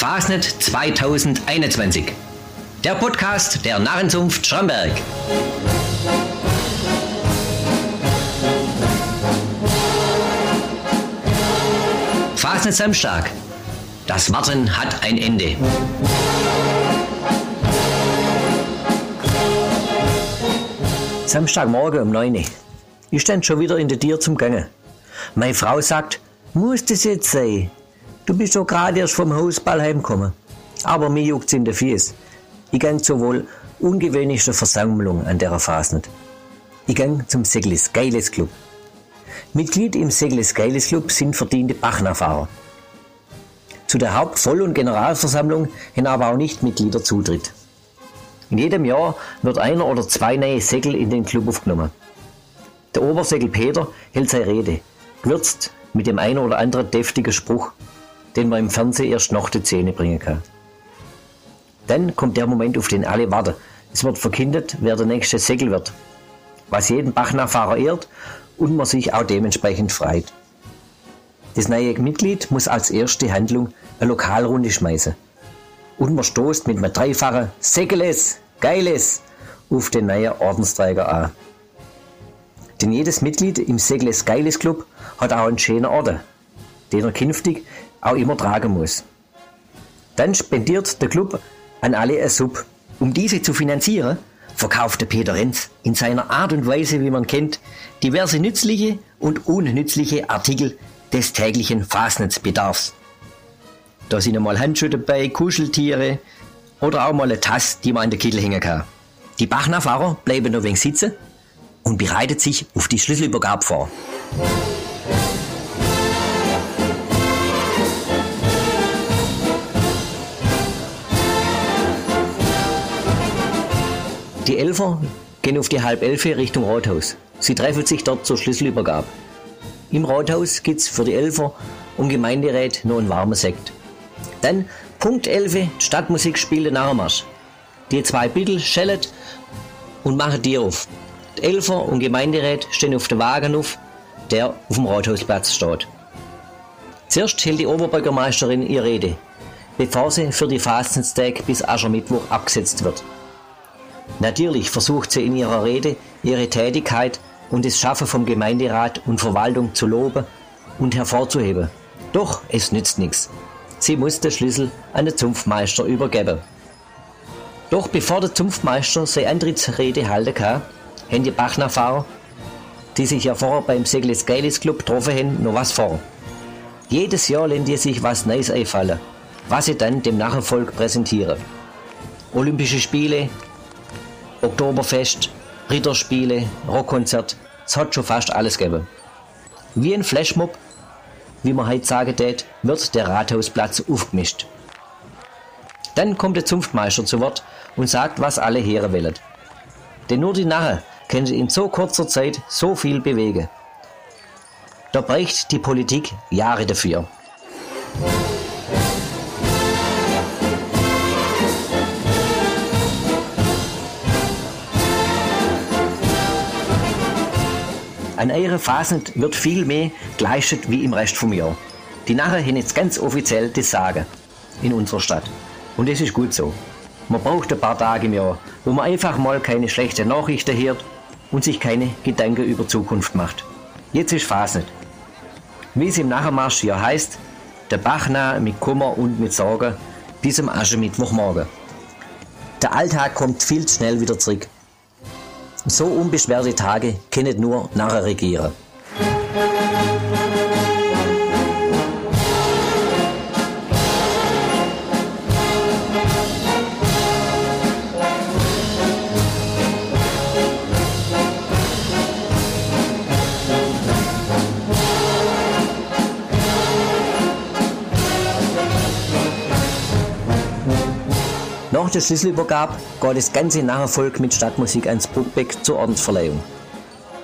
Fasnet 2021. Der Podcast der Narrenzunft Schramberg. Fasnet Samstag. Das Warten hat ein Ende. Samstagmorgen um 9 Uhr. Ich stand schon wieder in der Tür zum Gange. Meine Frau sagt, muss das jetzt sein? Du bist doch gerade erst vom Hausball heimgekommen. Aber mir juckt's in der Fies. Ich gang zur wohl ungewöhnlichsten Versammlung an der Phase Ich gang zum Segles Geiles Club. Mitglied im Segles Geiles Club sind verdiente Bachnerfahrer. Zu der Hauptvoll- und Generalversammlung haben aber auch nicht Mitglieder Zutritt. In jedem Jahr wird einer oder zwei neue Segel in den Club aufgenommen. Der Obersegel Peter hält seine Rede, gewürzt mit dem einen oder anderen deftigen Spruch, den man im Fernsehen erst noch die Zähne bringen kann. Dann kommt der Moment, auf den alle warten. Es wird verkündet, wer der nächste Segel wird, was jeden Bachnachfahrer ehrt und man sich auch dementsprechend freut. Das neue Mitglied muss als erste Handlung eine Lokalrunde schmeißen. Und man stoßt mit einem dreifachen Segeles, Geiles auf den neuen Ordensträger an. Denn jedes Mitglied im Segeles Geiles Club hat auch einen schönen Orden, den er künftig auch immer tragen muss. Dann spendiert der Club an alle ein Sub. Um diese zu finanzieren, verkaufte Peter Renz in seiner Art und Weise, wie man kennt, diverse nützliche und unnützliche Artikel des täglichen Fasnetsbedarfs. Da sind einmal Handschuhe dabei, Kuscheltiere oder auch mal eine Tasse, die man an der Kittel hängen kann. Die Bachnachfahrer bleiben noch wenig sitzen und bereitet sich auf die Schlüsselübergabe vor. Die Elfer gehen auf die halb Elfe Richtung Rathaus. Sie treffen sich dort zur Schlüsselübergabe. Im Rathaus gibt's für die Elfer und Gemeinderat noch einen warmen Sekt. Dann Punkt 11 Stadtmusik spielt den Nachmarsch. Die zwei Bittel schellen und machen die auf. Die Elfer und Gemeinderat stehen auf dem Wagen auf, der auf dem Rathausplatz steht. Zuerst hält die Oberbürgermeisterin ihre Rede, bevor sie für die Fastenztag bis Aschermittwoch abgesetzt wird. Natürlich versucht sie in ihrer Rede, ihre Tätigkeit und das Schaffen vom Gemeinderat und Verwaltung zu loben und hervorzuheben. Doch es nützt nichts. Sie muss den Schlüssel an den Zunftmeister übergeben. Doch bevor der Zunftmeister seine Antrittsrede halten kann, haben die Bachnachfahrer, die sich ja vorher beim Segles Geiles Club getroffen haben, noch was vor. Jedes Jahr lassen die sich was Neues einfallen, was sie dann dem Nachfolg präsentieren. Olympische Spiele, Oktoberfest, Ritterspiele, Rockkonzert, es hat schon fast alles gegeben. Wie ein Flashmob, wie man heute sagen tät, wird der Rathausplatz aufgemischt. Dann kommt der Zunftmeister zu Wort und sagt, was alle Heere wollen. Denn nur die Narren können in so kurzer Zeit so viel bewegen. Da bräuchte die Politik Jahre dafür. An eurer Phasen wird viel mehr geleistet wie im Rest vom Jahr. Die Narren haben jetzt ganz offiziell das Sagen in unserer Stadt. Und das ist gut so. Man braucht ein paar Tage im Jahr, wo man einfach mal keine schlechten Nachrichten hört und sich keine Gedanken über Zukunft macht. Jetzt ist Fasnet. Wie es im Nachmarsch ja heißt, der Bach nah mit Kummer und mit Sorge bis am Aschermittwochmorgen. Der Alltag kommt viel schnell wieder zurück. So unbeschwerte Tage können nur Narren Nach der Schlüsselübergabe geht das ganze Nachfolg mit Stadtmusik ans Bruckbeck zur Ordensverleihung.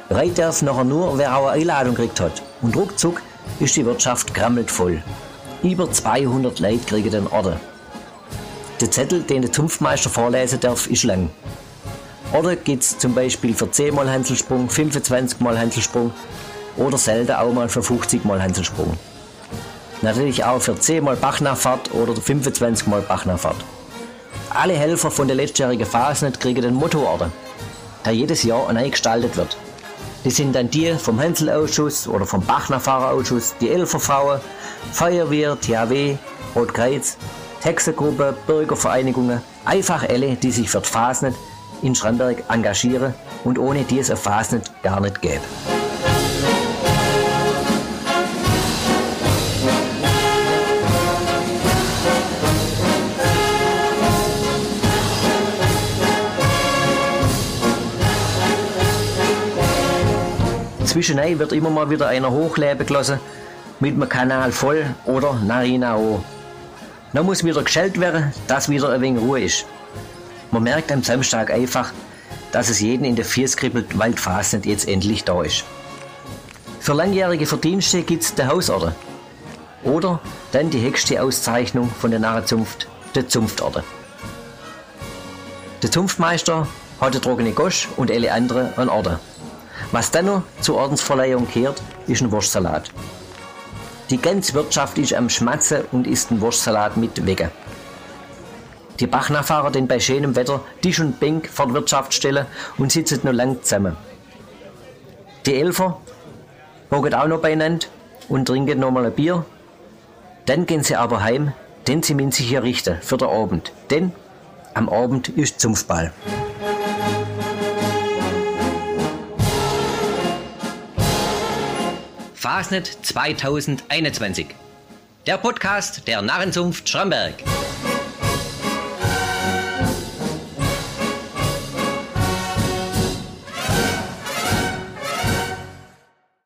Rein darf nachher nur, wer auch eine Einladung gekriegt hat. Und ruckzuck ist die Wirtschaft grammelt voll. Über 200 Leute kriegen den Orden. Der Zettel, den der Zunftmeister vorlesen darf, ist lang. Oder gibt's zum Beispiel für 10 mal Hanselsprung, 25 mal Hanselsprung oder selten auch mal für 50 mal Hanselsprung. Natürlich auch für 10 Mal Bachnachfahrt oder 25 Mal Bachnachfahrt. Alle Helfer von der letztjährigen Fasnet kriegen den Mottoorden, der jedes Jahr neu gestaltet wird. Das sind dann die vom Hänselausschuss oder vom Bachnerfahrerausschuss, die Elferfrauen, Feuerwehr, THW, Rotkreuz, Hexengruppe, Bürgervereinigungen, einfach alle, die sich für die Fasnet in Schramberg engagieren und ohne die es eine Fasnet gar nicht gäbe. Zwischendurch wird immer mal wieder einer hochleben gelassen mit dem Kanal voll oder Narina auch. Dann muss wieder geschält werden, dass wieder ein wenig Ruhe ist. Man merkt am Samstag einfach, dass es jeden in der Fies kribbelt, jetzt endlich da ist. Für langjährige Verdienste gibt es den Hausorden. Oder dann die höchste Auszeichnung von der Narrenzunft, der Zunftorden. Der Zunftmeister hat eine trockene Gosch und alle anderen einen Orden. Was dann noch zur Ordensverleihung kehrt, ist ein Wurstsalat. Die ganze Wirtschaft ist am Schmatzen und isst einen Wurstsalat mit Wege. Die Bachnachfahrer den bei schönem Wetter Tisch und Bank vor der Wirtschaft stellen und sitzen noch lang zusammen. Die Elfer hocken auch noch beieinander und trinken nochmal ein Bier. Dann gehen sie aber heim, denn sie müssen sich hier richten für den Abend. Denn am Abend ist Zunftball. Fasnet 2021. Der Podcast der Narrenzunft Schramberg.